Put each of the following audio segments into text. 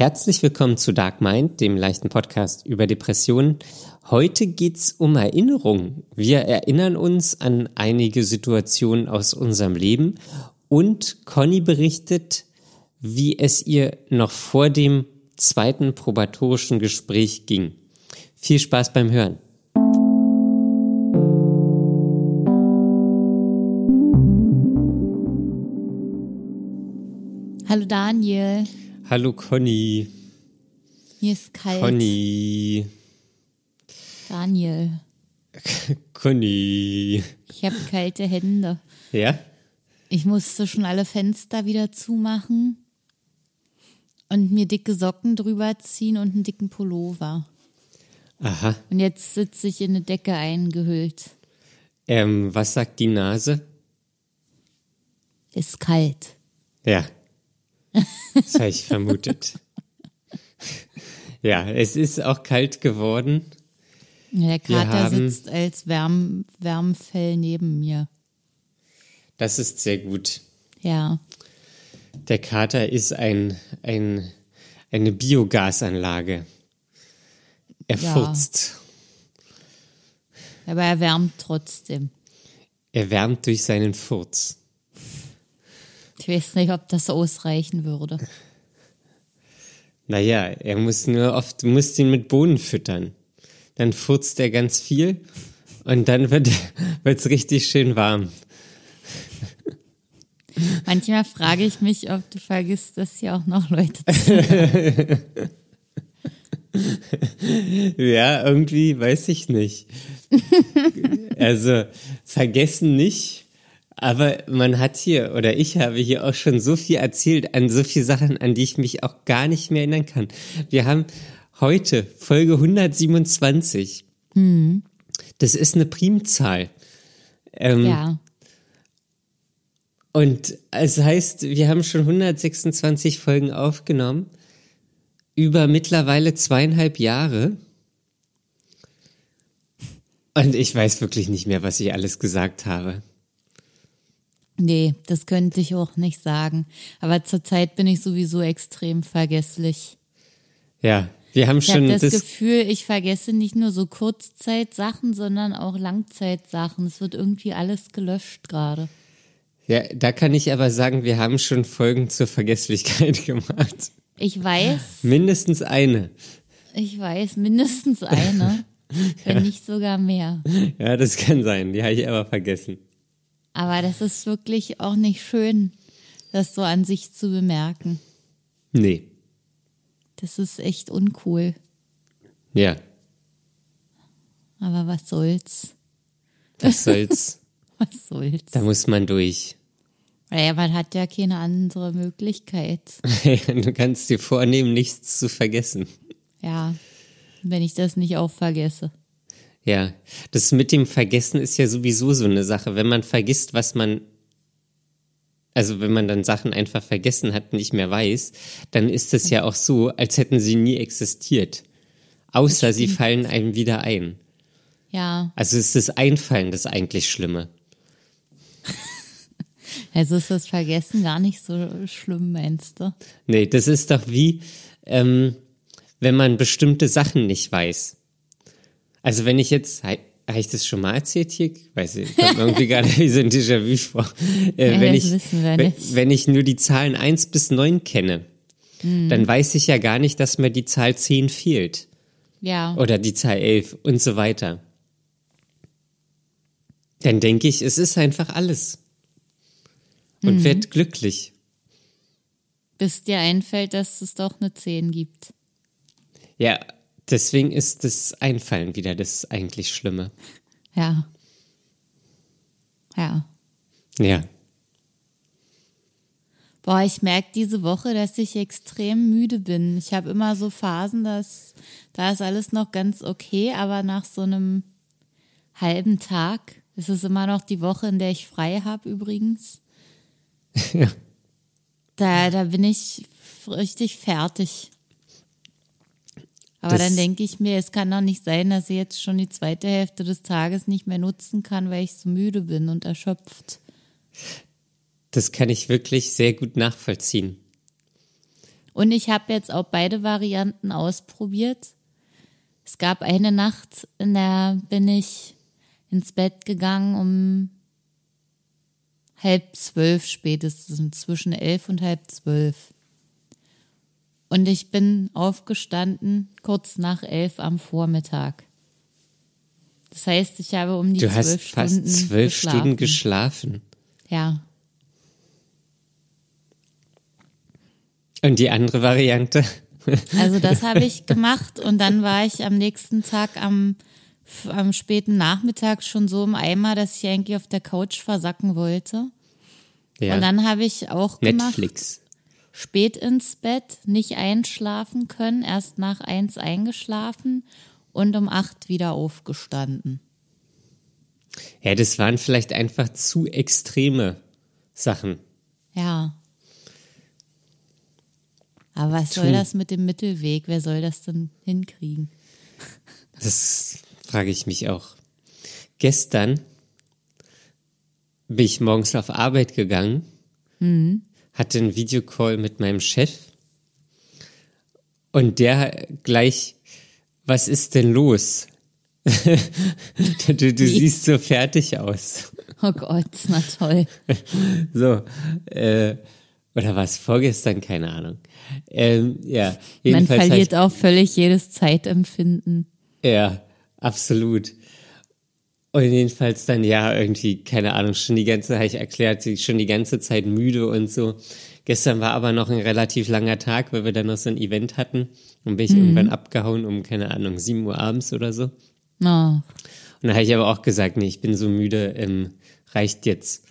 Herzlich willkommen zu Dark Mind, dem leichten Podcast über Depressionen. Heute geht's um Erinnerung. Wir erinnern uns an einige Situationen aus unserem Leben und Conny berichtet, wie es ihr noch vor dem zweiten probatorischen Gespräch ging. Viel Spaß beim Hören. Hallo Daniel. Hallo Conny. Hier ist kalt. Conny. Daniel. Conny. Ich habe kalte Hände. Ja? Ich musste schon alle Fenster wieder zumachen und mir dicke Socken drüber ziehen und einen dicken Pullover. Aha. Und jetzt sitze ich in eine Decke eingehüllt. Ähm, was sagt die Nase? Ist kalt. Ja. Das habe ich vermutet. Ja, es ist auch kalt geworden. Der Kater sitzt als Wärm Wärmfell neben mir. Das ist sehr gut. Ja. Der Kater ist ein, ein, eine Biogasanlage. Er Ja. furzt. Aber er wärmt trotzdem. Er wärmt durch seinen Furz. Ich weiß nicht, ob das ausreichen würde. Naja, er muss nur oft, du musst ihn mit Bohnen füttern. Dann furzt er ganz viel und dann wird es richtig schön warm. Manchmal frage ich mich, ob du vergisst, dass hier auch noch Leute zuhören. Ja, irgendwie weiß ich nicht. also vergessen nicht, aber man hat hier oder ich habe hier auch schon so viel erzählt an so viele Sachen, an die ich mich auch gar nicht mehr erinnern kann. Wir haben heute Folge 127. Das ist eine Primzahl. Ähm, Ja. Und es heißt, wir haben schon 126 Folgen aufgenommen, über mittlerweile zweieinhalb Jahre. Und ich weiß wirklich nicht mehr, was ich alles gesagt habe. Nee, das könnte ich auch nicht sagen. Aber zurzeit bin ich sowieso extrem vergesslich. Ja, wir haben Ich schon habe das, das. Gefühl, ich vergesse nicht nur so Kurzzeitsachen, sondern auch Langzeitsachen. Es wird irgendwie alles gelöscht gerade. Ja, da kann ich aber sagen, wir haben schon Folgen zur Vergesslichkeit gemacht. Ich weiß, Mindestens eine. ich weiß, mindestens eine, wenn nicht sogar mehr. Ja, das kann sein. Die habe ich aber vergessen. Aber das ist wirklich auch nicht schön, das so an sich zu bemerken. Nee. Das ist echt uncool. Ja, Aber was soll's? was soll's. Was soll's? da muss man durch. Naja, man hat ja keine andere Möglichkeit. du kannst dir vornehmen, nichts zu vergessen. Ja, wenn ich das nicht auch vergesse. Ja, das mit dem Vergessen ist ja sowieso so eine Sache. Wenn man vergisst, was man, also wenn man dann Sachen einfach vergessen hat, nicht mehr weiß, dann ist es ja auch so, als hätten sie nie existiert. Außer sie fallen einem wieder ein. Ja, Also ist das Einfallen das eigentlich Schlimme. also ist das Vergessen gar nicht so schlimm, meinst du? Nee, das ist doch wie, ähm, wenn man bestimmte Sachen nicht weiß. Also wenn ich jetzt, habe ich das schon mal erzählt hier? Weiß ich, kommt mir irgendwie gerade wie so ein Déjà-vu vor. Äh, Ja, wenn, ich, wenn, wenn ich nur die Zahlen 1 bis 9 kenne, Hm. dann weiß ich ja gar nicht, dass mir die Zahl 10 fehlt. Ja, Oder die Zahl 11 und so weiter. Dann denke ich, es ist einfach alles. Und Mhm. werd glücklich. bis dir einfällt, dass es doch eine 10 gibt. Ja, deswegen ist das Einfallen wieder das eigentlich Schlimme. Ja. Ja. Ja. Boah, ich merke diese Woche, dass ich extrem müde bin. Ich habe immer so Phasen, dass da ist alles noch ganz okay, aber nach so einem halben Tag, es ist immer noch die Woche, in der ich frei habe übrigens, ja. da, da bin ich richtig fertig. Aber Das- dann denke ich mir, es kann doch nicht sein, dass ich jetzt schon die zweite Hälfte des Tages nicht mehr nutzen kann, weil ich so müde bin und erschöpft. Das kann ich wirklich sehr gut nachvollziehen. Und ich habe jetzt auch beide Varianten ausprobiert. Es gab eine Nacht, in der bin ich ins Bett gegangen um halb zwölf spätestens, zwischen elf und halb zwölf. Und ich bin aufgestanden kurz nach elf am Vormittag. Das heißt, ich habe um die Du zwölf hast fast Stunden zwölf geschlafen. Stunden geschlafen. Ja. Und die andere Variante? Also das habe ich gemacht und dann war ich am nächsten Tag am, am späten Nachmittag schon so im Eimer, dass ich eigentlich auf der Couch versacken wollte. Ja. Und dann habe ich auch gemacht, Netflix. Spät ins Bett, nicht einschlafen können, erst nach eins eingeschlafen und um acht wieder aufgestanden. Ja, das waren vielleicht einfach zu extreme Sachen. Ja. Aber was soll Tun. das mit dem Mittelweg? Wer soll das denn hinkriegen? Das frage ich mich auch. Gestern bin ich morgens auf Arbeit gegangen, hatte einen Videocall mit meinem Chef und der gleich, was ist denn los? du du siehst so fertig aus. Oh Gott, na toll. So, äh, oder war es vorgestern? Keine Ahnung. Ähm, ja, Man jedenfalls ich- verliert auch völlig jedes Zeitempfinden. Ja, absolut. Und jedenfalls dann, ja, irgendwie, keine Ahnung, schon die ganze, habe ich erklärt, schon die ganze Zeit müde und so. Gestern war aber noch ein relativ langer Tag, weil wir dann noch so ein Event hatten. Und bin ich irgendwann abgehauen um, keine Ahnung, 7 Uhr abends oder so. Oh, Und dann habe ich aber auch gesagt, nee, ich bin so müde, ähm, reicht jetzt.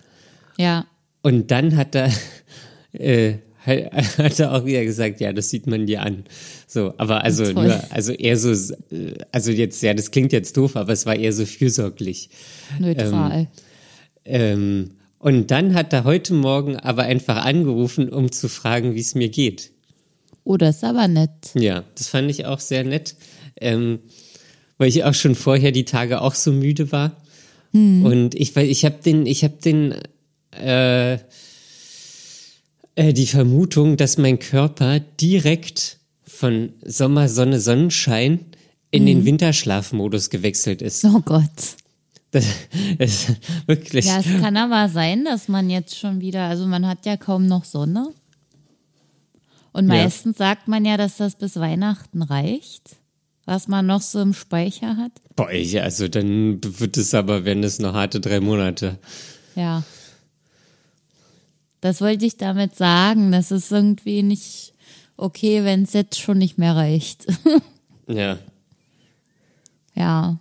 ja. Und dann hat er, äh, hat er auch wieder gesagt, ja, das sieht man dir an. So, aber also Toll. nur, also eher so, äh, also jetzt, ja, das klingt jetzt doof, aber es war eher so fürsorglich. Neutral. Ähm, und dann hat er heute Morgen aber einfach angerufen, um zu fragen, wie es mir geht. oh, das ist aber nett. Ja, das fand ich auch sehr nett, ähm, weil ich auch schon vorher die Tage auch so müde war. Und ich, weil ich habe den, ich habe den, äh, äh, die Vermutung, dass mein Körper direkt von Sommer, Sonne, Sonnenschein in den Winterschlafmodus gewechselt ist. Oh Gott. Das ist wirklich. Ja, es kann aber sein, dass man jetzt schon wieder, also man hat ja kaum noch Sonne. Und Ja. meistens sagt man ja, dass das bis Weihnachten reicht, was man noch so im Speicher hat. Boah, ja, also dann wird es aber, werden es noch harte drei Monate. Ja. Das wollte ich damit sagen. Das ist irgendwie nicht okay, wenn es jetzt schon nicht mehr reicht. Ja. ja.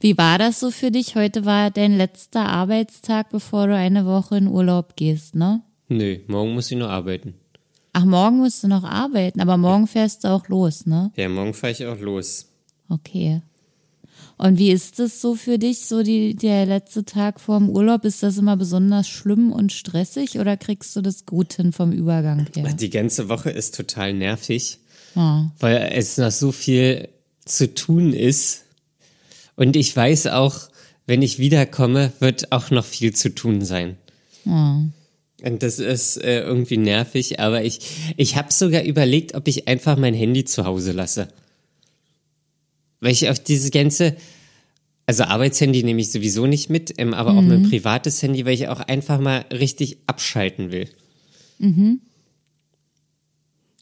Wie war das so für dich? Heute war dein letzter Arbeitstag, bevor du eine Woche in Urlaub gehst, ne? Nö, morgen muss ich nur arbeiten. Ach, morgen musst du noch arbeiten, aber morgen fährst du auch los, ne? Ja, morgen fahre ich auch los. Okay. Und wie ist das so für dich, so die, der letzte Tag vorm Urlaub? Ist das immer besonders schlimm und stressig oder kriegst du das gut hin vom Übergang her? Die ganze Woche ist total nervig, Ja. weil es noch so viel zu tun ist. Und ich weiß auch, wenn ich wiederkomme, wird auch noch viel zu tun sein. Und das ist äh, irgendwie nervig, aber ich, ich habe sogar überlegt, ob ich einfach mein Handy zu Hause lasse. Weil ich auf diese ganze, also Arbeitshandy nehme ich sowieso nicht mit, ähm, aber auch mein privates Handy, weil ich auch einfach mal richtig abschalten will. Und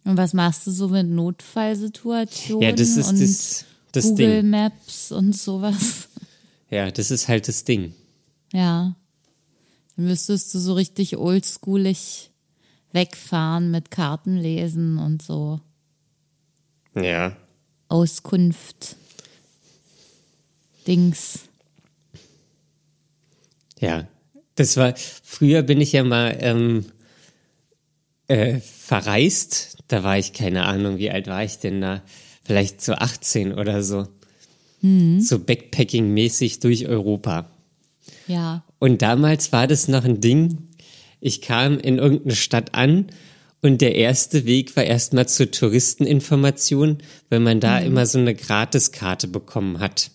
was machst du so mit Notfallsituationen Ja, das ist und das, das Google Ding. Maps und sowas? Ja, das ist halt das Ding. Ja. Dann müsstest du so richtig oldschoolig wegfahren mit Karten lesen und so Ja. Auskunft. Dings. Ja, das war, früher bin ich ja mal ähm, äh, verreist. Da war ich, keine Ahnung, wie alt war ich denn da? Vielleicht so 18 oder so. So Backpacking-mäßig durch Europa. Ja. Und damals war das noch ein Ding. Ich kam in irgendeine Stadt an und der erste Weg war erstmal zur Touristeninformation, weil man da immer so eine Gratiskarte bekommen hat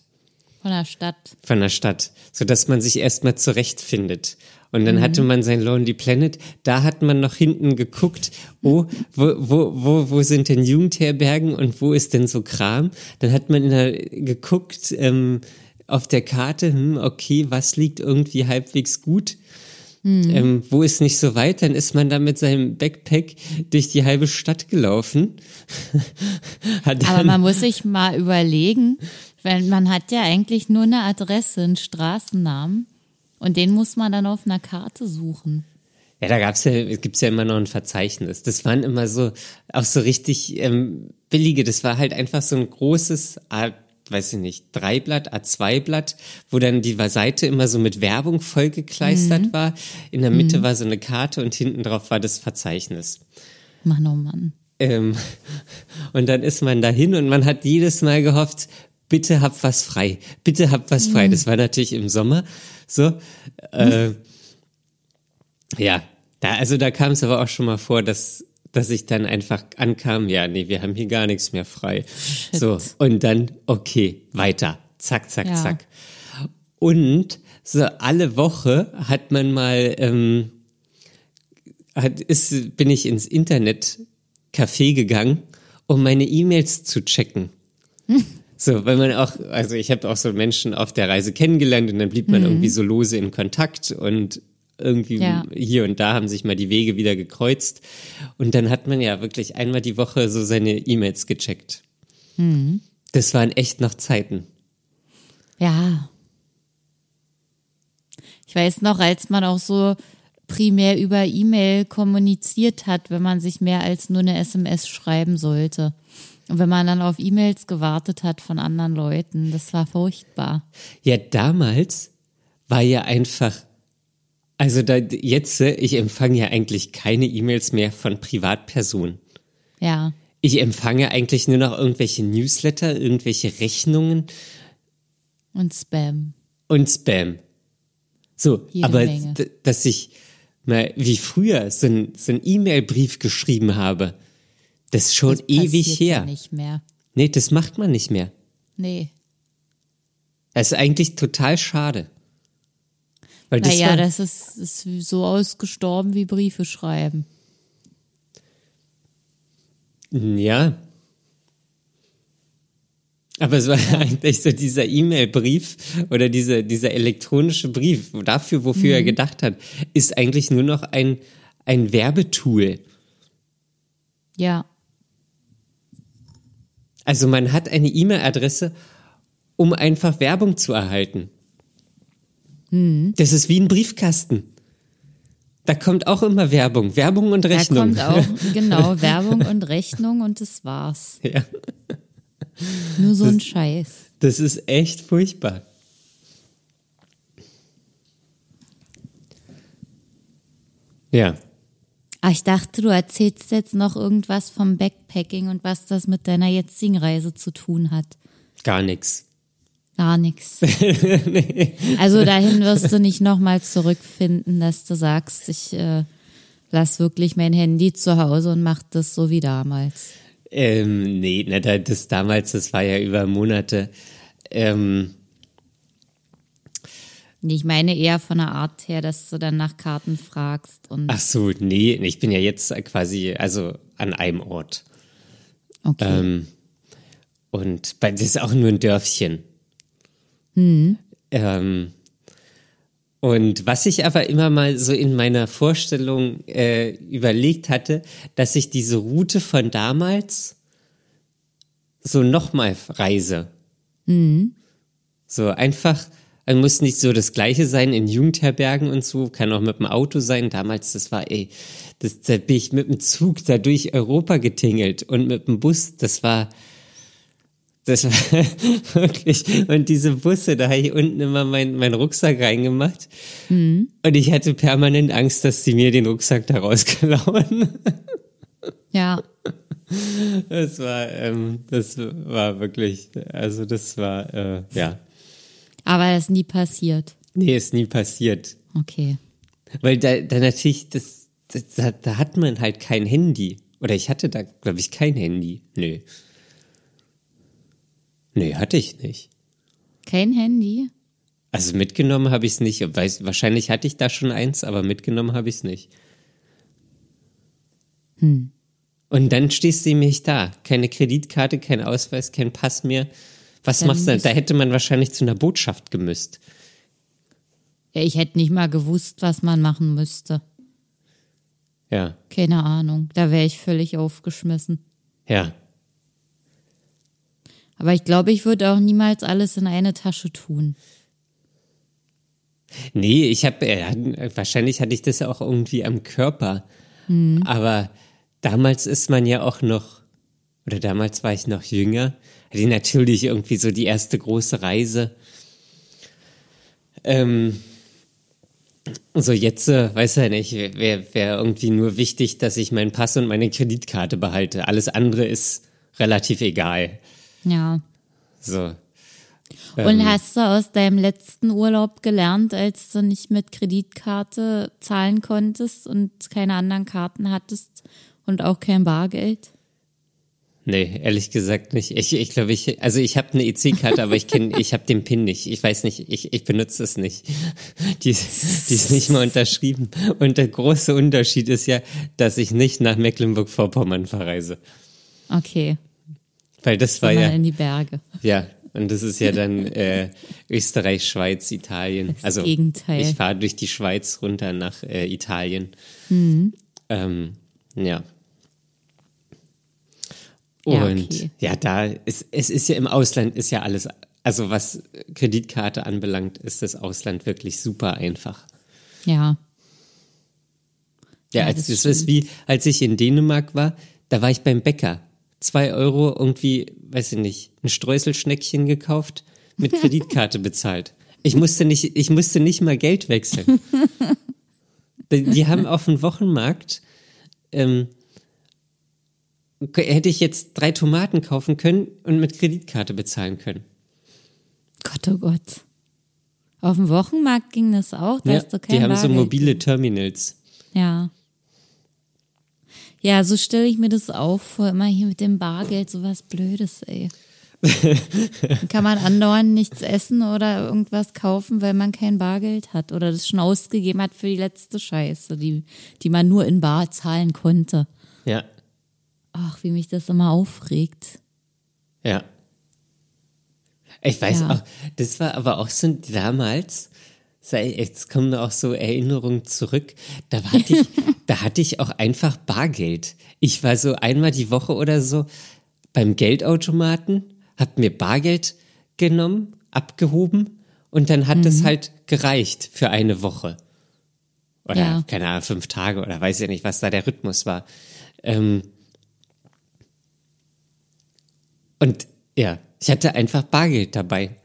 Von der Stadt. von der Stadt, sodass man sich erstmal zurechtfindet. Und dann hatte man sein Lonely Planet, da hat man noch hinten geguckt, oh, wo, wo, wo, wo sind denn Jugendherbergen und wo ist denn so Kram? Dann hat man in der, geguckt ähm, auf der Karte, hm, okay, was liegt irgendwie halbwegs gut? Ähm, wo ist nicht so weit? Dann ist man da mit seinem Backpack durch die halbe Stadt gelaufen. Aber man muss sich mal überlegen, wenn man hat ja eigentlich nur eine Adresse, einen Straßennamen und den muss man dann auf einer Karte suchen. Ja, da gab's ja, gibt's ja immer noch ein Verzeichnis. Das waren immer so, auch so richtig ähm, billige. Das war halt einfach so ein großes, A, weiß ich nicht, Dreiblatt, A2-Blatt, wo dann die Seite immer so mit Werbung vollgekleistert war. In der Mitte war so eine Karte und hinten drauf war das Verzeichnis. Mann, oh Mann. Ähm, und dann ist man dahin und man hat jedes Mal gehofft, bitte hab was frei, bitte hab was frei. Das war natürlich im Sommer so. Äh, ja, da, also da kam es aber auch schon mal vor, dass, dass ich dann einfach ankam, ja, nee, wir haben hier gar nichts mehr frei. So, und dann, okay, weiter. Zack, zack, Ja. zack. Und so alle Woche hat man mal, ähm, hat, ist, bin ich ins Internet Café gegangen, um meine E-Mails zu checken. So, weil man auch, also ich habe auch so Menschen auf der Reise kennengelernt und dann blieb man irgendwie so lose in Kontakt und irgendwie Ja. hier und da haben sich mal die Wege wieder gekreuzt. Und dann hat man ja wirklich einmal die Woche so seine E-Mails gecheckt. Das waren echt noch Zeiten. Ja. Ich weiß noch, als man auch so primär über E-Mail kommuniziert hat, wenn man sich mehr als nur eine SMS schreiben sollte. Und wenn man dann auf E-Mails gewartet hat von anderen Leuten, das war furchtbar. Ja, damals war ja einfach, also da, jetzt, äh, ich empfange ja eigentlich keine E-Mails mehr von Privatpersonen. Ja. Ich empfange eigentlich nur noch irgendwelche Newsletter, irgendwelche Rechnungen Und Spam. und Spam. So, Jede aber dass ich mal wie früher so einen so einen E-Mail-Brief geschrieben habe, das ist schon Das ewig passiert ja her. nicht mehr. Nee, das macht man nicht mehr. Nee. Das ist eigentlich total schade. Weil das naja, war, das ist, ist so ausgestorben wie Briefe schreiben. Ja. Aber es war eigentlich so dieser E-Mail-Brief oder dieser, dieser elektronische Brief, dafür, wofür er gedacht hat, ist eigentlich nur noch ein, ein Werbetool. Ja. Also man hat eine E-Mail-Adresse, um einfach Werbung zu erhalten. Das ist wie ein Briefkasten. Da kommt auch immer Werbung, Werbung und Da Rechnung. kommt auch, genau, Werbung und Rechnung und das war's. Ja. Nur so ein Scheiß. Das ist echt furchtbar. Ja. Ah, ich dachte, du erzählst jetzt noch irgendwas vom Backpacking und was das mit deiner jetzigen Reise zu tun hat. Gar nichts. Gar nichts. Also dahin wirst du nicht nochmal zurückfinden, dass du sagst, ich äh, lass wirklich mein Handy zu Hause und mach das so wie damals. Ähm, nee, na, da- das damals, das war ja über Monate. Ähm, Nee, Ich meine eher von der Art her, dass du dann nach Karten fragst und ach so, nee, ich bin ja jetzt quasi, also an einem Ort. okay. Ähm, und bei, das ist auch nur ein Dörfchen. Ähm, und was ich aber immer mal so in meiner Vorstellung äh, überlegt hatte, dass ich diese Route von damals so nochmal reise. So einfach, man muss nicht so das Gleiche sein in Jugendherbergen und so, kann auch mit dem Auto sein. Damals, das war, ey, das, da bin ich mit dem Zug da durch Europa getingelt und mit dem Bus, das war, das war wirklich, und diese Busse, da habe ich unten immer meinen mein Rucksack reingemacht. Und ich hatte permanent Angst, dass sie mir den Rucksack da rausklauen. ja, Das war, ähm, das war wirklich, also das war, äh, ja. Aber das ist nie passiert. Nee, ist nie passiert. Okay. Weil da, da natürlich, das, das, da, da hat man halt kein Handy. Oder ich hatte da, glaube ich, kein Handy. Nö. Nö, hatte ich nicht. Kein Handy? Also mitgenommen habe ich es nicht. Weiß, wahrscheinlich hatte ich da schon eins, aber mitgenommen habe ich es nicht. Hm. Und dann stehst du nämlich da. Keine Kreditkarte, kein Ausweis, kein Pass mehr. Was Dann machst du? Da hätte man wahrscheinlich zu einer Botschaft gemüsst. Ja, ich hätte nicht mal gewusst, was man machen müsste. Ja, Keine Ahnung. Da wäre ich völlig aufgeschmissen. ja. Aber ich glaube, ich würde auch niemals alles in eine Tasche tun. Nee, ich habe, äh, wahrscheinlich hatte ich das auch irgendwie am Körper. Aber damals ist man ja auch noch, oder damals war ich noch jünger, hatte ich natürlich irgendwie so die erste große Reise. Ähm, so jetzt, äh, weiß ja nicht, wäre wär irgendwie nur wichtig, dass ich meinen Pass und meine Kreditkarte behalte. Alles andere ist relativ egal. Ja. So. Und hast du aus deinem letzten Urlaub gelernt, als du nicht mit Kreditkarte zahlen konntest und keine anderen Karten hattest und auch kein Bargeld? Nee, ehrlich gesagt nicht. Ich, ich glaube, ich, also ich habe eine EC-Karte, aber ich kenne, ich habe den PIN nicht. Ich weiß nicht, ich, ich benutze es nicht. Die, ist- die ist nicht mal unterschrieben. Und der große Unterschied ist ja, dass ich nicht nach Mecklenburg-Vorpommern verreise. Okay, Weil das war ja, in die Berge. ja, und das ist ja dann äh, Österreich, Schweiz, Italien. Das also Gegenteil. ich fahre durch die Schweiz runter nach äh, Italien. Mhm. Ähm, ja. Ja, Und okay. ja, da ist es ist ja im Ausland ist ja alles, also was Kreditkarte anbelangt, ist das Ausland wirklich super einfach. Ja, Ja, Ja, als, das das ist wie, als ich in Dänemark war, da war ich beim Bäcker. Zwei Euro irgendwie, weiß ich nicht, ein Streuselschneckchen gekauft, mit Kreditkarte bezahlt. Ich musste nicht, ich musste nicht mal Geld wechseln. die, die haben auf dem Wochenmarkt, ähm, hätte ich jetzt drei Tomaten kaufen können und mit Kreditkarte bezahlen können. Gott, oh Gott. Auf dem Wochenmarkt ging das auch, da Ja, hast du kein die haben so Bargeld. mobile Terminals. Ja. Ja, so stelle ich mir das auch vor, immer hier mit dem Bargeld, sowas Blödes, ey. Dann kann man andauernd nichts essen oder irgendwas kaufen, weil man kein Bargeld hat oder das schon ausgegeben hat für die letzte Scheiße, die, die man nur in Bar zahlen konnte. Ja, Ach, wie mich das immer aufregt. Ja. Ich weiß Ja. auch, das war aber auch so damals, jetzt kommen auch so Erinnerungen zurück, da hatte ich, da hatte ich auch einfach Bargeld. Ich war so einmal die Woche oder so beim Geldautomaten, hab mir Bargeld genommen, abgehoben und dann hat es halt gereicht für eine Woche. Oder Ja. keine Ahnung, fünf Tage oder weiß ich nicht, was da der Rhythmus war. Ähm, und ja, ich hatte einfach Bargeld dabei.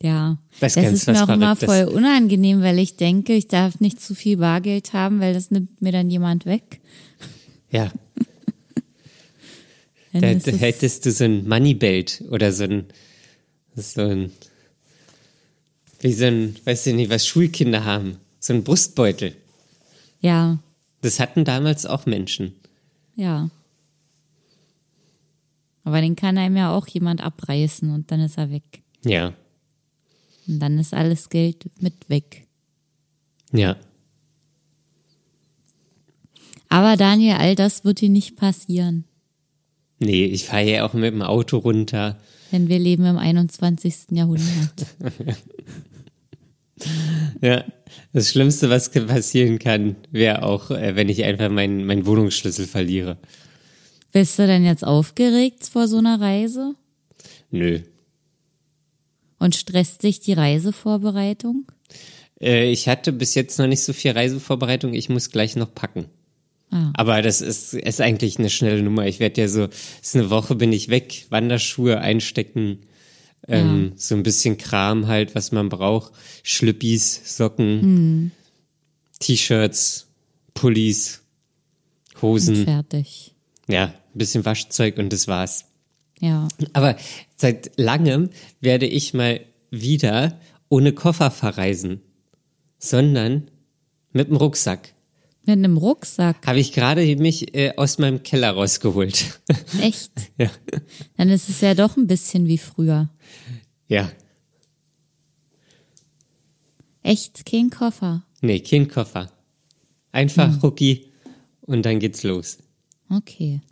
Ja, Das das, ist mir auch immer voll unangenehm, weil ich denke, ich darf nicht zu viel Bargeld haben, weil das nimmt mir dann jemand weg. Ja, Dann da, hättest du so ein Moneybelt oder so ein, so ein, wie so ein, weiß ich nicht, was Schulkinder haben, so ein Brustbeutel. ja, Das hatten damals auch Menschen. Ja. Aber den kann einem ja auch jemand abreißen und dann ist er weg. Ja, Und dann ist alles Geld mit weg. ja. Aber Daniel, all das wird dir nicht passieren, Nee, ich fahre ja auch mit dem Auto runter. denn wir leben im 21. Jahrhundert. Ja, das Schlimmste, was passieren kann, wäre auch, äh, wenn ich einfach meinen meinen Wohnungsschlüssel verliere. Bist du denn jetzt aufgeregt vor so einer Reise? Nö. Und stresst dich die Reisevorbereitung? Äh, ich hatte bis jetzt noch nicht so viel Reisevorbereitung. Ich muss gleich noch packen. Ah. Aber das ist, ist eigentlich eine schnelle Nummer. Ich werde ja so, ist eine Woche bin ich weg, Wanderschuhe einstecken, ähm, so ein bisschen Kram halt, was man braucht. Schlüppis, Socken, Hm. T-Shirts, Pullis, Und Hosen, fertig. ja, ein bisschen Waschzeug und das war's. Ja. Aber seit langem werde ich mal wieder ohne Koffer verreisen, sondern mit dem Rucksack. Mit einem Rucksack. Habe ich gerade mich äh, aus meinem Keller rausgeholt. Echt? ja. Dann ist es ja doch ein bisschen wie früher. Ja. Echt kein Koffer. Nee, kein Koffer. Einfach Rucki und dann geht's los. Okay.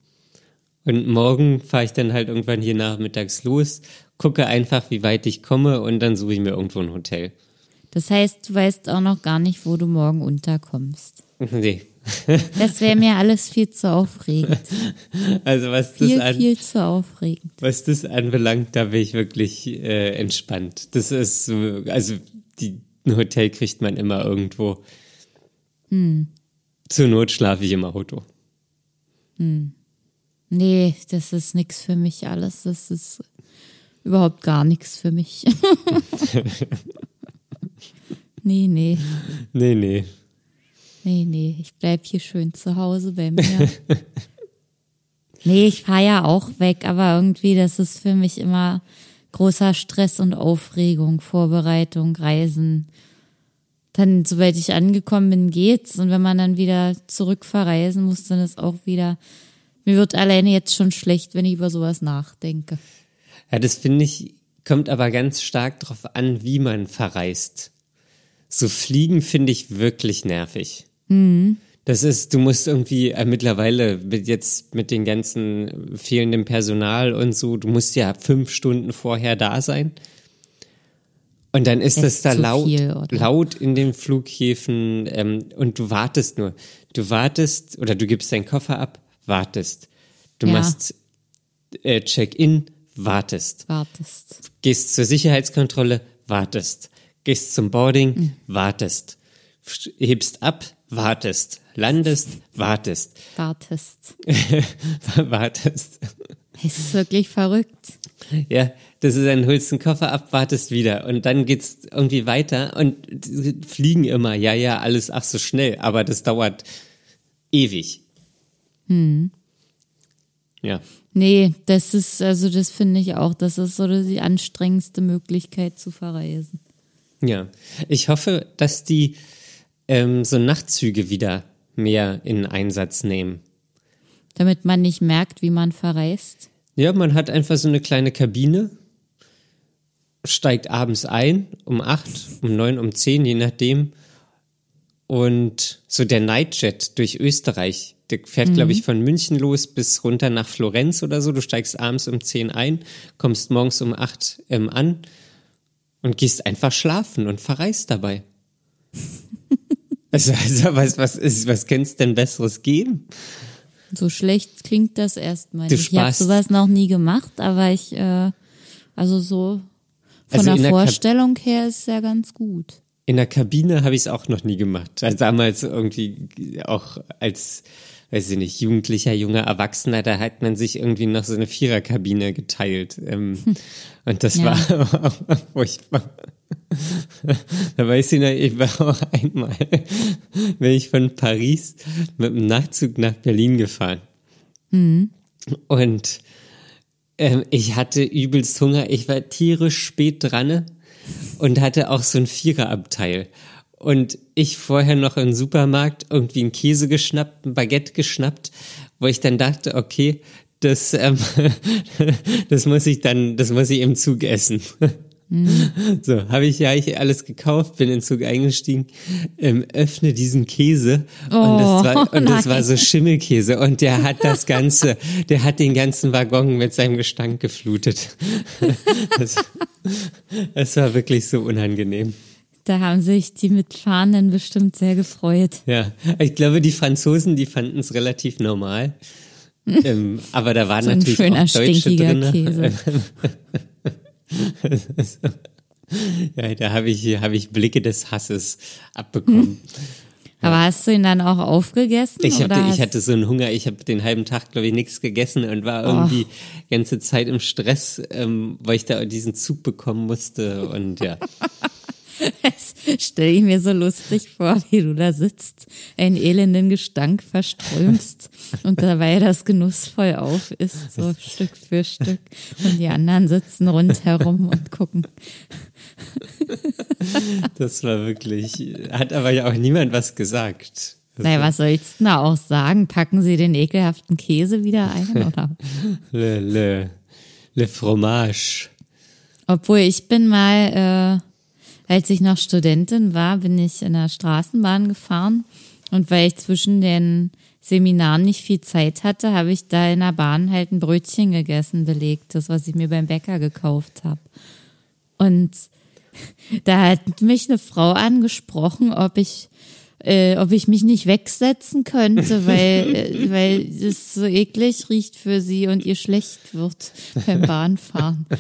Und morgen fahre ich dann halt irgendwann hier nachmittags los, gucke einfach, wie weit ich komme und dann suche ich mir irgendwo ein Hotel. Das heißt, du weißt auch noch gar nicht, wo du morgen unterkommst. Nee. Das wäre mir alles viel zu aufregend. Also was das, Viel, an, viel zu aufregend. was das anbelangt, da bin ich wirklich äh, entspannt. Das ist so, also die, ein Hotel kriegt man immer irgendwo. Zur Not schlafe ich im Auto. Nee, das ist nix für mich alles. Das ist überhaupt gar nichts für mich. nee, nee. Nee, nee. Nee, nee, ich bleib hier schön zu Hause bei mir. nee, ich fahre ja auch weg, aber irgendwie, das ist für mich immer großer Stress und Aufregung, Vorbereitung, Reisen. Dann, sobald ich angekommen bin, geht's. Und wenn man dann wieder zurück verreisen muss, dann ist auch wieder, mir wird alleine jetzt schon schlecht, wenn ich über sowas nachdenke. Ja, das finde ich, kommt aber ganz stark darauf an, wie man verreist. So fliegen finde ich wirklich nervig. Das ist, du musst irgendwie äh, mittlerweile mit jetzt mit den ganzen fehlenden Personal und so, du musst ja fünf Stunden vorher da sein. Und dann ist Das es da laut, viel, laut in den Flughäfen ähm, und du wartest nur. Du wartest oder du gibst deinen Koffer ab, wartest. Du Ja. machst äh, Check-in, wartest Wartest. gehst zur Sicherheitskontrolle, wartest. Gehst zum Boarding, Mhm. wartest. Hebst ab, wartest. Landest, wartest. Wartest. wartest. Es ist wirklich verrückt. Ja, das ist dann holst den Koffer ab, wartest wieder. Und dann geht's irgendwie weiter und fliegen immer. Ja, ja, alles ach so schnell. Aber das dauert ewig. Hm. Ja. Nee, das ist, also das finde ich auch, das ist so die anstrengendste Möglichkeit zu verreisen. Ja. Ich hoffe, dass die ähm, so Nachtzüge wieder mehr in Einsatz nehmen. Damit man nicht merkt, wie man verreist. Ja, man hat einfach so eine kleine Kabine, steigt abends ein, um acht, um neun, um zehn, je nachdem. Und so der Nightjet durch Österreich, der fährt, glaube ich, von München los bis runter nach Florenz oder so. Du steigst abends um zehn ein, kommst morgens um acht ähm, an und gehst einfach schlafen und verreist dabei. Also, also was, was, ist, was kann es denn Besseres geben? So schlecht klingt das erstmal. Ich habe sowas noch nie gemacht, aber ich, äh, also so von Also der der Kab- Vorstellung her ist es ja ganz gut. In der Kabine habe ich es auch noch nie gemacht. Also damals irgendwie auch als, weiß ich nicht, jugendlicher, junger Erwachsener, da hat man sich irgendwie noch so eine Viererkabine geteilt. Ähm, und das Ja. war auch furchtbar. Da weiß ich noch, ich war auch einmal, bin ich von Paris mit dem Nachtzug nach Berlin gefahren. Und ähm, ich hatte übelst Hunger. Ich war tierisch spät dran und hatte auch so ein Viererabteil. Und ich vorher noch im Supermarkt irgendwie einen Käse geschnappt, ein Baguette geschnappt, wo ich dann dachte, okay, das, ähm, das muss ich dann, das muss ich im Zug essen. So, habe ich ja ich alles gekauft, bin in den Zug eingestiegen, ähm, öffne diesen Käse und, das war, und das war so Schimmelkäse und der hat das Ganze, der hat den ganzen Waggon mit seinem Gestank geflutet. Das, das war wirklich so unangenehm. Da haben sich die Mitfahrenden bestimmt sehr gefreut. Ja, ich glaube, die Franzosen, die fanden es relativ normal. ähm, aber da waren So natürlich auch Deutsche drin. Ja, da habe ich, habe ich Blicke des Hasses abbekommen. Aber hast du ihn dann auch aufgegessen? Ich, oder hab, ich hatte so einen Hunger, ich habe den halben Tag, glaube ich, nichts gegessen und war irgendwie ganze Zeit im Stress, ähm, weil ich da diesen Zug bekommen musste und ja. Das stelle ich mir so lustig vor, wie du da sitzt, einen elenden Gestank verströmst und dabei das genussvoll auf isst, so Stück für Stück. Und die anderen sitzen rundherum und gucken. Das war wirklich, hat aber ja auch niemand was gesagt. Naja, was sollst du da auch sagen? Packen Sie den ekelhaften Käse wieder ein, oder? Le, le, le fromage. Obwohl ich bin mal, äh, als ich noch Studentin war, bin ich in der Straßenbahn gefahren und weil ich zwischen den Seminaren nicht viel Zeit hatte, habe ich da in der Bahn halt ein Brötchen gegessen, belegt, das, was ich mir beim Bäcker gekauft habe. Und da hat mich eine Frau angesprochen, ob ich äh, ob ich mich nicht wegsetzen könnte, weil, äh, weil es so eklig riecht für sie und ihr schlecht wird beim Bahnfahren.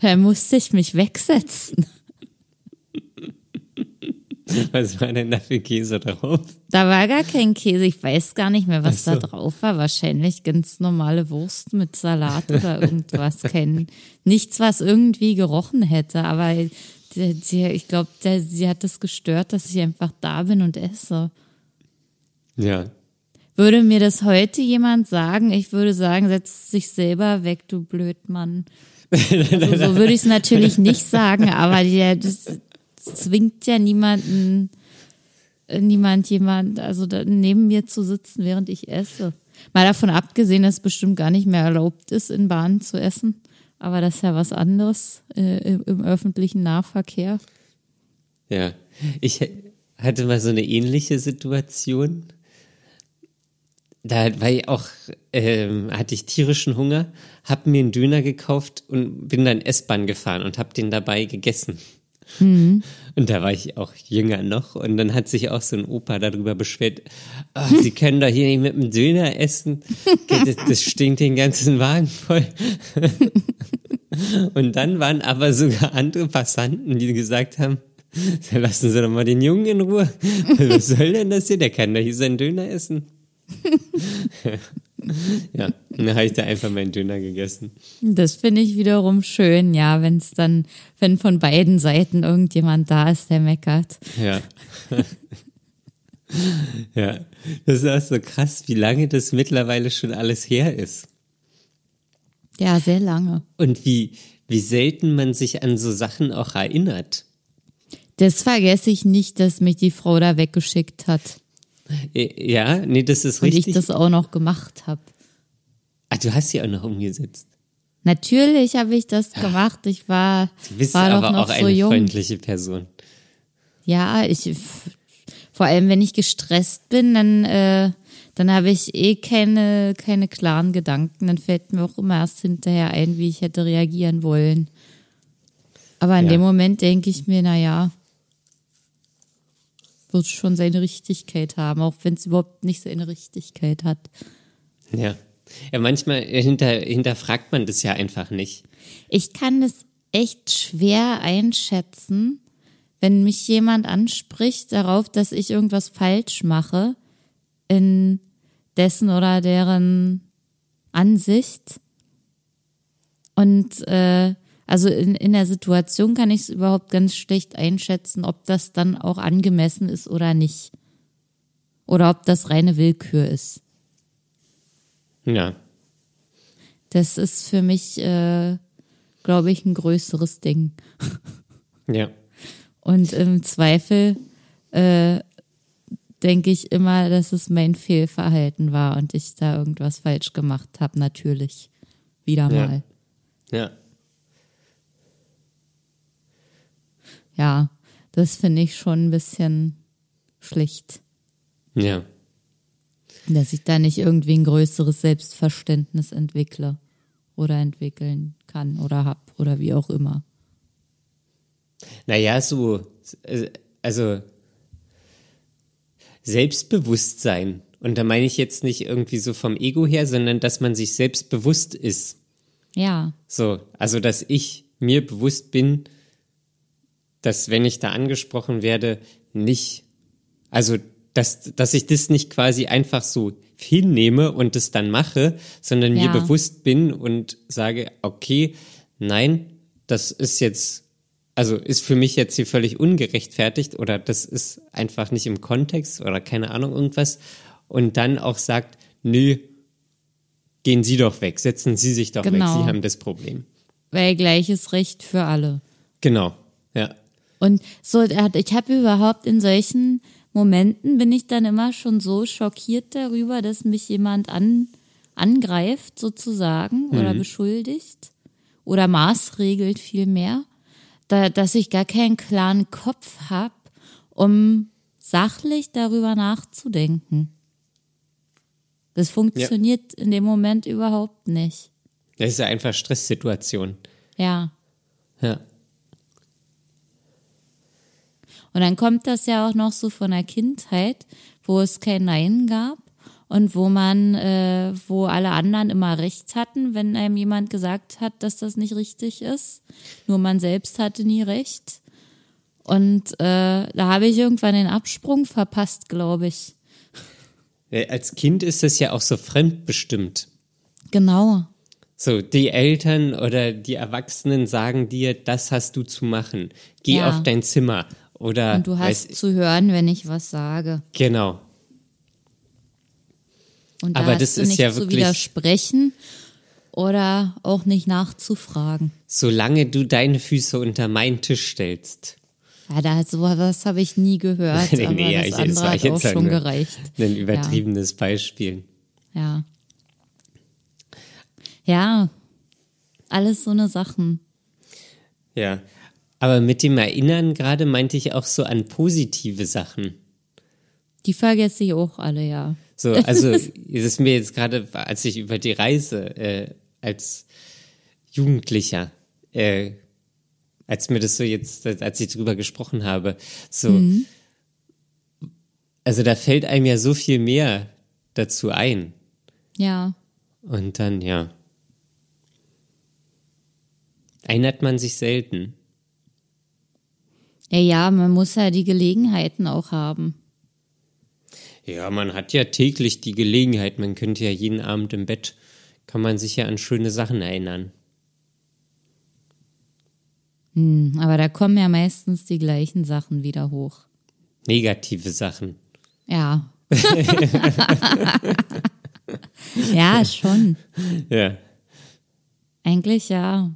Da musste ich mich wegsetzen. Was war denn da für Käse drauf? Da war gar kein Käse. Ich weiß gar nicht mehr, was so. da drauf war. Wahrscheinlich ganz normale Wurst mit Salat oder irgendwas. Kein, nichts, was irgendwie gerochen hätte. Aber die, die, ich glaube, sie hat es gestört, dass ich einfach da bin und esse. Ja. Würde mir das heute jemand sagen, ich würde sagen, setz dich selber weg, du Blödmann. Also, so würde ich es natürlich nicht sagen, aber die, das zwingt ja niemanden, äh, niemand jemand, also neben mir zu sitzen, während ich esse. Mal davon abgesehen, dass es bestimmt gar nicht mehr erlaubt ist, in Bahnen zu essen. Aber das ist ja was anderes äh, im, im öffentlichen Nahverkehr. Ja. Ich hatte mal so eine ähnliche Situation. Da war ich auch, ähm, hatte ich tierischen Hunger, hab mir einen Döner gekauft und bin dann S-Bahn gefahren und hab den dabei gegessen. Und da war ich auch jünger noch und dann hat sich auch so ein Opa darüber beschwert, "Ah, Sie können doch hier nicht mit dem Döner essen, das, das stinkt den ganzen Wagen voll. Und dann waren aber sogar andere Passanten, die gesagt haben, "Ja, lassen Sie doch mal den Jungen in Ruhe. Was soll denn das hier? Der kann doch hier seinen Döner essen. ja, dann habe ich da einfach meinen Döner gegessen. Das finde ich wiederum schön, ja, wenn es dann, wenn von beiden Seiten irgendjemand da ist, der meckert. Ja. ja, das ist auch so krass, wie lange das mittlerweile schon alles her ist. Ja, sehr lange. Und wie, wie selten man sich an so Sachen auch erinnert. Das vergesse ich nicht, dass mich die Frau da weggeschickt hat. Äh, Ja, nee, das ist Und richtig. ich das auch noch gemacht habe. ah, du hast sie auch noch umgesetzt. Natürlich habe ich das gemacht. Ich war, Du bist war aber doch noch auch so eine jung. freundliche Person. Ja, ich vor allem wenn ich gestresst bin, dann äh, dann habe ich eh keine keine klaren Gedanken. Dann fällt mir auch immer erst hinterher ein, wie ich hätte reagieren wollen. Aber in Ja. dem Moment denke ich mir, na ja, wird schon seine Richtigkeit haben, auch wenn es überhaupt nicht seine Richtigkeit hat. Ja. Ja, manchmal hinter, hinterfragt man das ja einfach nicht. Ich kann es echt schwer einschätzen, wenn mich jemand anspricht darauf, dass ich irgendwas falsch mache in dessen oder deren Ansicht. Und äh, also in, in der Situation kann ich es überhaupt ganz schlecht einschätzen, ob das dann auch angemessen ist oder nicht. Oder ob das reine Willkür ist. Ja. Das ist für mich, äh, glaube ich, ein größeres Ding. Ja. Und im Zweifel äh, denke ich immer, dass es mein Fehlverhalten war und ich da irgendwas falsch gemacht habe, natürlich. Wieder mal. Ja. Ja, das finde ich schon ein bisschen schlicht, Ja. dass ich da nicht irgendwie ein größeres Selbstverständnis entwickle oder entwickeln kann oder hab oder wie auch immer. Naja, so, also Selbstbewusstsein. Und da meine ich jetzt nicht irgendwie so vom Ego her, sondern dass man sich selbst bewusst ist. Ja, So, also dass ich mir bewusst bin, dass wenn ich da angesprochen werde, nicht, also dass, dass ich das nicht quasi einfach so hinnehme und das dann mache, sondern mir Ja. bewusst bin und sage, okay, nein, das ist jetzt, also ist für mich jetzt hier völlig ungerechtfertigt oder das ist einfach nicht im Kontext oder keine Ahnung irgendwas und dann auch sagt, nö, gehen Sie doch weg, setzen Sie sich doch Genau. weg, Sie haben das Problem. weil gleiches Recht für alle. Genau. Und so, hat- ich habe überhaupt in solchen Momenten bin ich dann immer schon so schockiert darüber, dass mich jemand an, angreift sozusagen mhm. oder beschuldigt oder maßregelt vielmehr, da, dass ich gar keinen klaren Kopf habe, um sachlich darüber nachzudenken. Das funktioniert ja. in dem Moment überhaupt nicht. Das ist ja einfach Stresssituation. Ja. Ja. Und dann kommt das ja auch noch so von der Kindheit, wo es kein Nein gab und wo man, äh, wo alle anderen immer recht hatten, wenn einem jemand gesagt hat, dass das nicht richtig ist. Nur man selbst hatte nie recht. Und äh, da habe ich irgendwann den Absprung verpasst, glaube ich. Als Kind ist es ja auch so fremdbestimmt. Genau. So, die Eltern oder die Erwachsenen sagen dir, das hast du zu machen. Geh ja. auf dein Zimmer. Oder, Und du hast weiß, zu hören, wenn ich was sage. Genau. Und da Aber hast das du ist nicht ja zu widersprechen oder auch nicht nachzufragen. Solange du deine Füße unter meinen Tisch stellst. Ja, da sowas habe ich nie gehört, nee, aber nee, das ich, andere hat auch schon gereicht. Ein übertriebenes ja. Beispiel. Ja. Ja, alles so eine Sachen. Ja, aber mit dem Erinnern gerade meinte ich auch so an positive Sachen. Die vergesse ich auch alle, ja. So, also es ist mir jetzt gerade, als ich über die Reise äh, als Jugendlicher, äh, als mir das so jetzt, als ich drüber gesprochen habe, so, mhm. also da fällt einem ja so viel mehr dazu ein. Ja. Und dann, ja. Erinnert man sich selten. Ja, ja, man muss ja die Gelegenheiten auch haben. Ja, man hat ja täglich die Gelegenheit. Man könnte ja jeden Abend im Bett, kann man sich ja an schöne Sachen erinnern. Hm, aber da kommen ja meistens die gleichen Sachen wieder hoch. Negative Sachen. Ja. ja, schon. Ja. Eigentlich ja.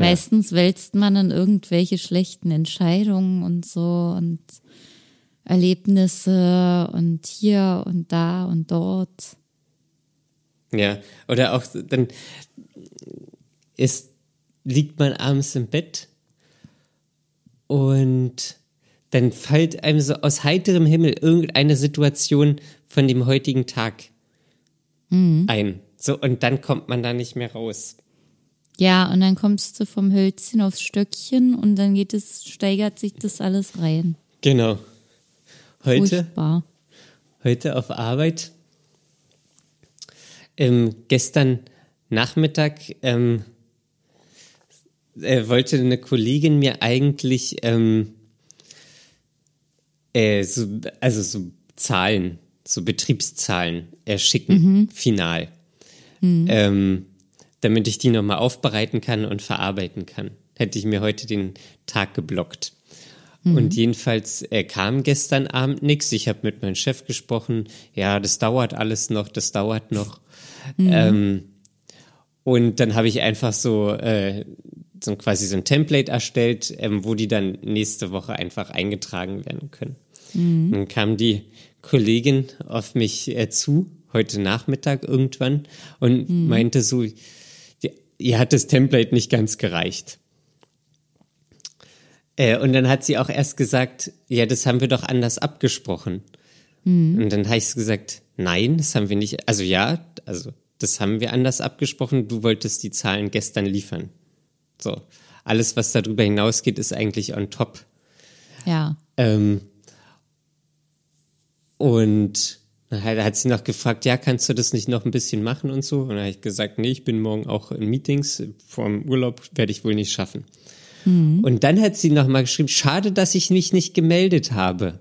Meistens wälzt man dann irgendwelche schlechten Entscheidungen und so und Erlebnisse und hier und da und dort. Ja, oder auch dann ist, liegt man abends im Bett und dann fällt einem so aus heiterem Himmel irgendeine Situation von dem heutigen Tag mhm. ein. So, und dann kommt man da nicht mehr raus. Ja, und dann kommst du vom Hölzchen aufs Stöckchen und dann geht es, steigert sich das alles rein. Genau. Heute, Furchtbar. heute auf Arbeit. Ähm, gestern Nachmittag ähm, äh, wollte eine Kollegin mir eigentlich ähm, äh, so, also so Zahlen, so Betriebszahlen erschicken, mhm. final. Mhm. Ähm, damit ich die nochmal aufbereiten kann und verarbeiten kann. Hätte ich mir heute den Tag geblockt. Mhm. Und jedenfalls äh, kam gestern Abend nichts. Ich habe mit meinem Chef gesprochen. Ja, das dauert alles noch, das dauert noch. Mhm. Ähm, und dann habe ich einfach so, äh, so quasi so ein Template erstellt, ähm, wo die dann nächste Woche einfach eingetragen werden können. Mhm. Dann kam die Kollegin auf mich äh, zu, heute Nachmittag irgendwann, und mhm. meinte so, ihr hat das Template nicht ganz gereicht. Äh, und dann hat sie auch erst gesagt, ja, das haben wir doch anders abgesprochen. Mhm. Und dann habe ich gesagt, nein, das haben wir nicht. Also ja, also das haben wir anders abgesprochen. Du wolltest die Zahlen gestern liefern. So, alles, was darüber hinausgeht, ist eigentlich on top. Ja. Ähm, und dann hat sie noch gefragt, ja, kannst du das nicht noch ein bisschen machen und so? Und dann habe ich gesagt, nee, ich bin morgen auch in Meetings. Vor dem Urlaub werde ich wohl nicht schaffen. Mhm. Und dann hat sie noch mal geschrieben, schade, dass ich mich nicht gemeldet habe.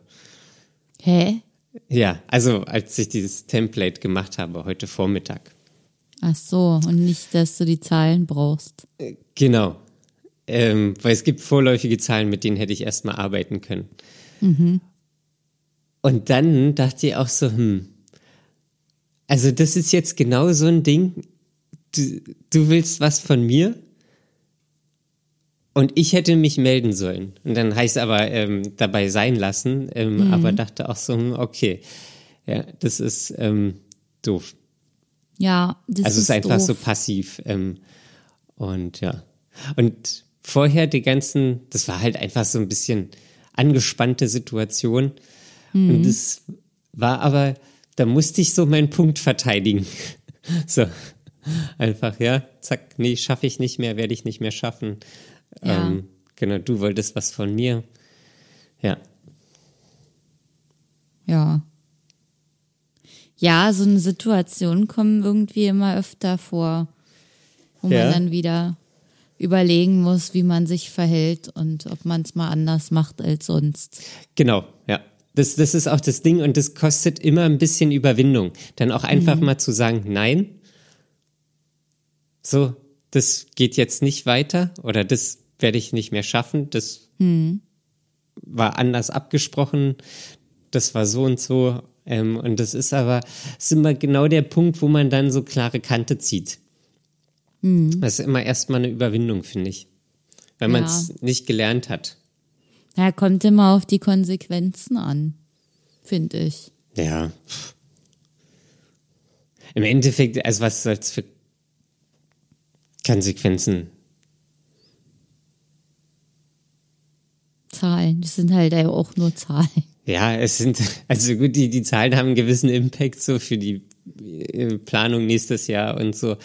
Hä? Ja, also als ich dieses Template gemacht habe heute Vormittag. Ach so, und nicht, dass du die Zahlen brauchst. Äh, genau. Ähm, weil es gibt vorläufige Zahlen, mit denen hätte ich erstmal arbeiten können. Mhm. Und dann dachte ich auch so, hm, also das ist jetzt genau so ein Ding, du, du willst was von mir Und ich hätte mich melden sollen. Und dann heißt es aber ähm, dabei sein lassen, ähm, Mhm. aber dachte auch so, hm, okay, ja, das ist ähm, doof. Ja, das Also es ist ist einfach doof. so passiv. Ähm, und ja. Und vorher die ganzen, das war halt einfach so ein bisschen angespannte Situation. Mhm. Und das war aber, da musste ich so meinen Punkt verteidigen. so. Einfach, ja, zack, nee, schaffe ich nicht mehr, werde ich nicht mehr schaffen. Ja. Ähm, genau, du wolltest was von mir. Ja. Ja. Ja, so eine Situation kommen irgendwie immer öfter vor, wo Ja. man dann wieder überlegen muss, wie man sich verhält und ob man es mal anders macht als sonst. Genau, ja. Das, das ist auch das Ding und das kostet immer ein bisschen Überwindung. Dann auch einfach Mhm. mal zu sagen, nein, so, das geht jetzt nicht weiter oder das werde ich nicht mehr schaffen, das Mhm. war anders abgesprochen, das war so und so. Ähm, und das ist aber, das ist immer genau der Punkt, wo man dann so klare Kante zieht. Mhm. Das ist immer erstmal eine Überwindung, finde ich. Wenn man es nicht gelernt hat. Ja, kommt immer auf die Konsequenzen an, finde ich. Ja. Im Endeffekt, also was soll es für Konsequenzen? Zahlen, das sind halt auch nur Zahlen. Ja, es sind, also gut, die, die Zahlen haben einen gewissen Impact so für die äh, Planung nächstes Jahr und so.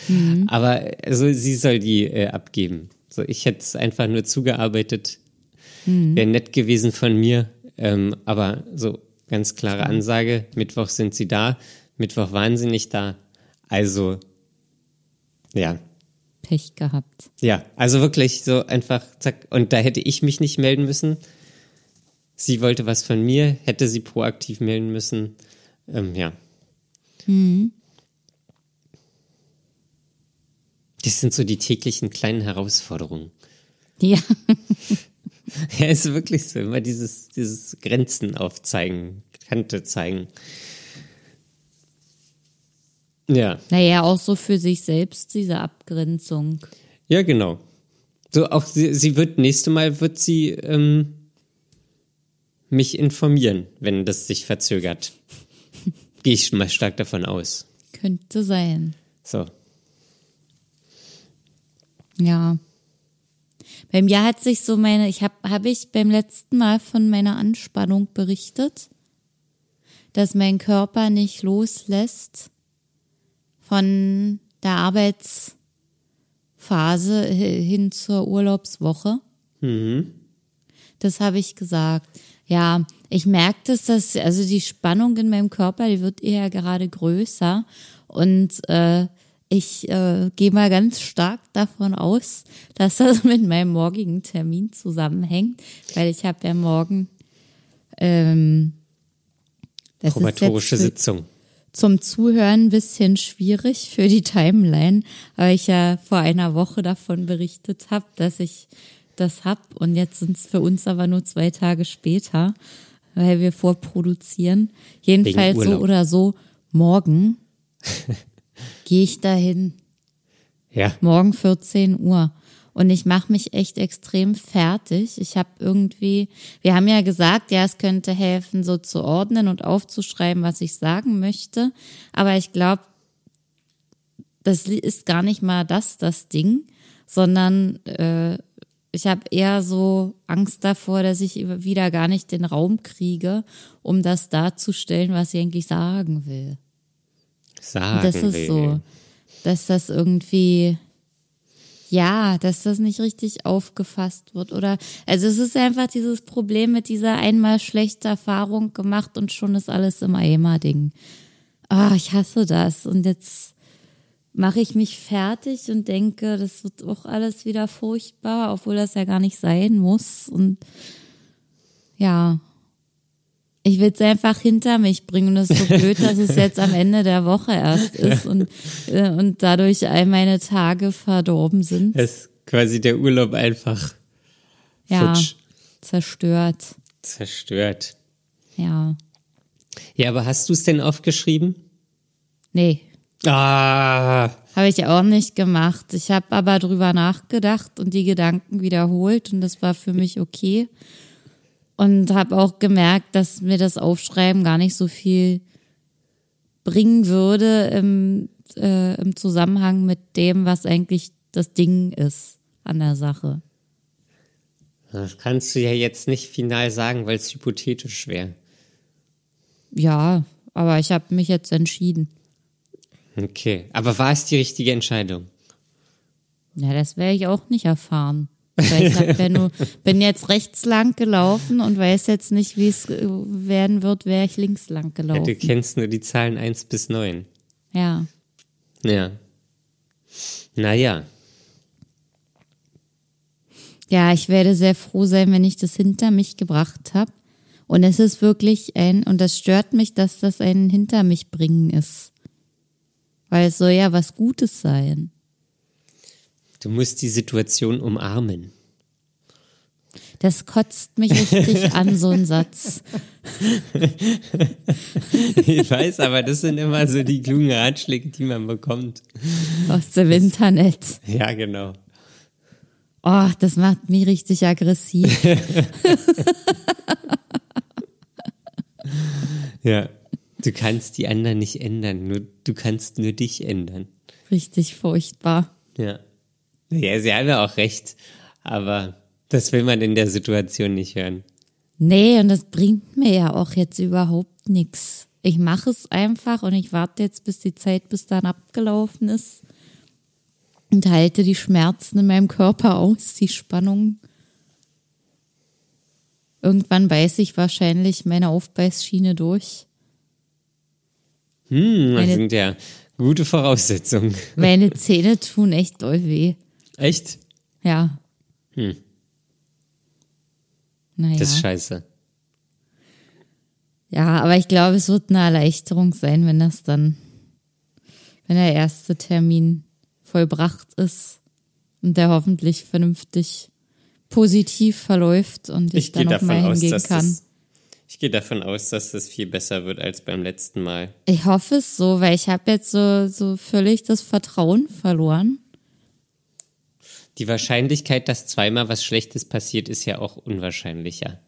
Aber also sie soll die äh, abgeben. So, ich hätte es einfach nur zugearbeitet. Wäre nett gewesen von mir. Ähm, aber so ganz klare Ansage, Mittwoch sind sie da, Mittwoch waren sie nicht da. Also, ja, Pech gehabt. Ja, also wirklich so einfach, zack. Und da hätte ich mich nicht melden müssen. Sie wollte was von mir, hätte sie proaktiv melden müssen. Ähm, ja. Das sind so die täglichen kleinen Herausforderungen. Ja, Ja, ist wirklich so. Immer dieses, dieses Grenzen aufzeigen, Kante zeigen. Ja. naja, auch so für sich selbst diese Abgrenzung. Ja, genau. So auch sie, sie wird nächste Mal wird sie ähm, mich informieren, wenn das sich verzögert. Gehe ich mal stark davon aus. Könnte sein. So. Ja. Bei mir hat sich so meine, ich habe habe ich beim letzten Mal von meiner Anspannung berichtet, dass mein Körper nicht loslässt von der Arbeitsphase hin zur Urlaubswoche. Das habe ich gesagt. Ja, ich merke das, dass, also die Spannung in meinem Körper, die wird eher gerade größer. Und äh, ich äh, gehe mal ganz stark davon aus, dass das mit meinem morgigen Termin zusammenhängt, weil ich habe ja morgen ähm, das ist Probatorische Sitzung. zum Zuhören ein bisschen schwierig für die Timeline, weil ich ja vor einer Woche davon berichtet habe, dass ich das hab und jetzt sind es für uns aber nur zwei Tage später, weil wir vorproduzieren. Jedenfalls so oder so, morgen gehe ich dahin. Ja. Morgen 14 Uhr. Und ich mache mich echt extrem fertig. Ich habe irgendwie, wir haben ja gesagt, ja, es könnte helfen, so zu ordnen und aufzuschreiben, was ich sagen möchte. Aber ich glaube, das ist gar nicht mal das, das Ding, sondern äh, ich habe eher so Angst davor, dass ich wieder gar nicht den Raum kriege, um das darzustellen, was ich eigentlich sagen will. Sagen Das ist will. so, dass das irgendwie, ja, dass das nicht richtig aufgefasst wird oder, also es ist einfach dieses Problem mit dieser einmal schlechte Erfahrung gemacht und schon ist alles im Eimer-Ding. Ah, ich hasse das. Und jetzt mache ich mich fertig und denke, das wird auch alles wieder furchtbar, obwohl das ja gar nicht sein muss. Und ja, ich will es einfach hinter mich bringen und es ist so blöd, dass es jetzt am Ende der Woche erst ist und, äh, und dadurch all meine Tage verdorben sind. Es ist quasi der Urlaub einfach Ja, futsch, zerstört. zerstört. Ja. Ja, aber hast du es denn aufgeschrieben? Nee. Ah, Habe ich auch nicht gemacht. Ich habe aber drüber nachgedacht und die Gedanken wiederholt und das war für mich okay. Und habe auch gemerkt, dass mir das Aufschreiben gar nicht so viel bringen würde im, äh, im Zusammenhang mit dem, was eigentlich das Ding ist an der Sache. das kannst du ja jetzt nicht final sagen, weil es hypothetisch wäre. Ja, aber ich habe mich jetzt entschieden. Okay, aber war es die richtige Entscheidung? Ja, das werde ich auch nicht erfahren. Weil ich hab ja nur, bin jetzt rechts lang gelaufen und weiß jetzt nicht, wie es äh, werden wird, wäre ich links lang Ja, gelaufen. du kennst nur die Zahlen 1 bis 9. Ja. Ja. Naja, Ja, ich werde sehr froh sein, wenn ich das hinter mich gebracht habe. Und es ist wirklich ein, und das stört mich, dass das ein hinter mich bringen ist. Weil es soll ja was Gutes sein. Du musst die Situation umarmen. Das kotzt mich richtig an, so ein Satz. Ich weiß, aber das sind immer so die klugen Ratschläge, die man bekommt. Aus dem Internet. Ja, genau. Oh, das macht mich richtig aggressiv. Ja. Du kannst die anderen nicht ändern, nur, du kannst nur dich ändern. Richtig furchtbar. Ja. Ja, sie haben ja auch recht, aber das will man in der Situation nicht hören. Nee, und das bringt mir ja auch jetzt überhaupt nichts. Ich mache es einfach und ich warte jetzt, bis die Zeit bis dann abgelaufen ist und halte die Schmerzen in meinem Körper aus, die Spannung. Irgendwann beiß ich wahrscheinlich meine Aufbeißschiene durch. Hm, das Meine- sind ja gute Voraussetzungen. Meine Zähne tun echt doll weh. Echt? Ja. Hm. Naja. Das ist scheiße. Ja, aber ich glaube, es wird eine Erleichterung sein, wenn das dann, wenn der erste Termin vollbracht ist und der hoffentlich vernünftig positiv verläuft und ich, Ich dann auch davon mal aus, hingehen dass kann. das, ich gehe davon aus, dass das viel besser wird als beim letzten Mal. Ich hoffe es so, weil ich habe jetzt so, so völlig das Vertrauen verloren. Die Wahrscheinlichkeit, dass zweimal was Schlechtes passiert, ist ja auch unwahrscheinlicher.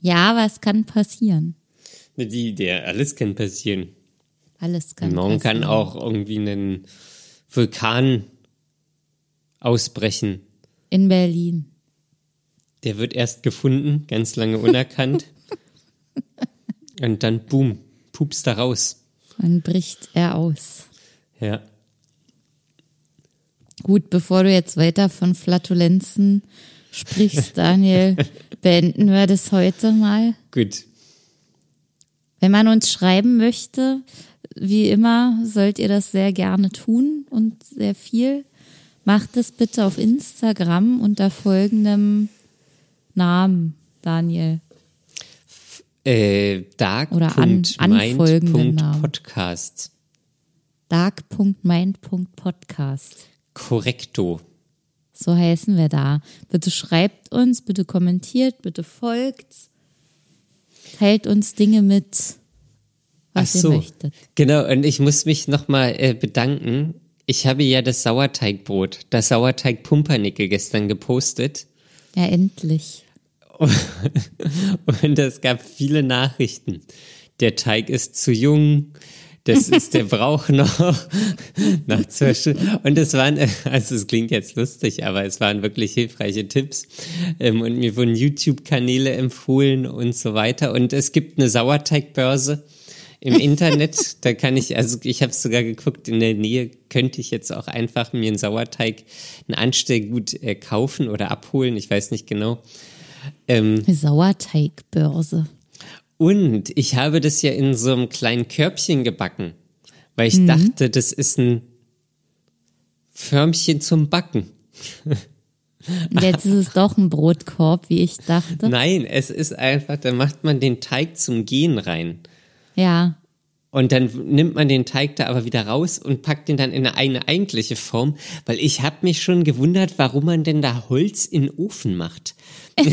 Ja, aber es kann passieren. Die, der, alles kann passieren. Alles kann Morgen passieren. kann auch irgendwie ein Vulkan ausbrechen. In Berlin. Der wird erst gefunden, ganz lange unerkannt. Und dann, boom, pups da raus. Dann bricht er aus. Ja. Gut, bevor du jetzt weiter von Flatulenzen sprichst, Daniel, beenden wir das heute mal. Gut. Wenn man uns schreiben möchte, wie immer, sollt ihr das sehr gerne tun und sehr viel. Macht es bitte auf Instagram unter folgendem Namen, Daniel. Äh, Oder an- anfolgenden Namen. dark.mind.podcast. dark.mind.podcast. Korrekto. So heißen wir da. Bitte schreibt uns, bitte kommentiert, bitte folgt. Teilt uns Dinge mit, Ach was so. ihr möchtet. Genau, und ich muss mich nochmal äh, bedanken. Ich habe ja das Sauerteigbrot, das Sauerteig-Pumpernickel gestern gepostet. Ja, endlich. Und es gab viele Nachrichten. Der Teig ist zu jung. Das ist, der braucht noch nach zwei Stunden. Und es waren, also es klingt jetzt lustig, aber es waren wirklich hilfreiche Tipps. Ähm, Und mir wurden YouTube-Kanäle empfohlen und so weiter. Und es gibt eine Sauerteigbörse im Internet. Da kann ich, also ich habe sogar geguckt, in der Nähe könnte ich jetzt auch einfach mir einen Sauerteig, ein Anstellgut äh, kaufen oder abholen. Ich weiß nicht genau. Ähm, Sauerteigbörse. Und ich habe das ja in so einem kleinen Körbchen gebacken, weil Mhm. ich dachte, das ist ein Förmchen zum Backen. Und jetzt ist es doch ein Brotkorb, wie ich dachte. Nein, es ist einfach, da macht man den Teig zum Gehen rein. Ja. Und dann nimmt man den Teig da aber wieder raus und packt ihn dann in eine, eine eigentliche Form, weil ich habe mich schon gewundert, warum man denn da Holz in den Ofen macht.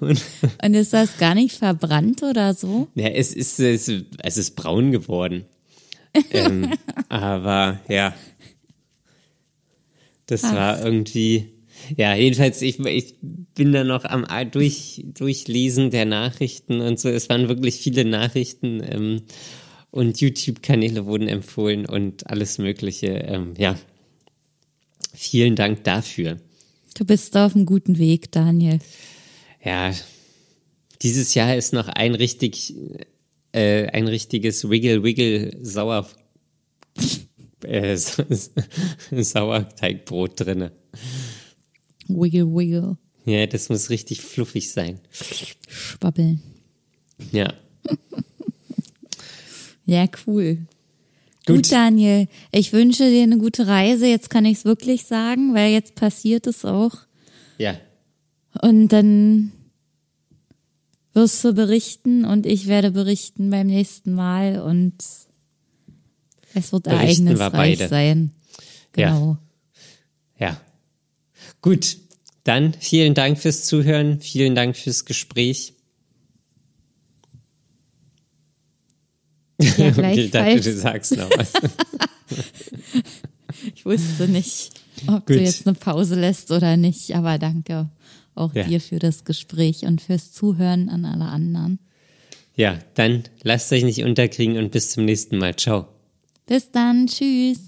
Und ist das gar nicht verbrannt oder so? Ja, es ist, es, es ist braun geworden. ähm, aber ja, das Ach. war irgendwie, ja, jedenfalls, ich, ich bin da noch am durch, Durchlesen der Nachrichten und so. Es waren wirklich viele Nachrichten ähm, und YouTube-Kanäle wurden empfohlen und alles Mögliche. Ähm, ja, vielen Dank dafür. Du bist auf einem guten Weg, Daniel. Ja, dieses Jahr ist noch ein richtig, äh, ein richtiges Wiggle Wiggle Sauer äh, Sauerteigbrot drinne. Wiggle, wiggle. Ja, das muss richtig fluffig sein. Schwabbeln. Ja. ja, cool. Gut. Gut, Daniel. Ich wünsche dir eine gute Reise. Jetzt kann ich es wirklich sagen, weil jetzt passiert es auch. Ja. Und dann wirst du berichten und ich werde berichten beim nächsten Mal und es wird ereignisreich sein. Genau. Ja. ja. Gut. Dann vielen Dank fürs Zuhören. Vielen Dank fürs Gespräch. Ja, okay, ich dachte, du sagst noch was. ich wusste nicht, ob Gut. du jetzt eine Pause lässt oder nicht, aber danke auch ja. dir für das Gespräch und fürs Zuhören an alle anderen. Ja, dann lasst euch nicht unterkriegen und bis zum nächsten Mal. Ciao. Bis dann. Tschüss.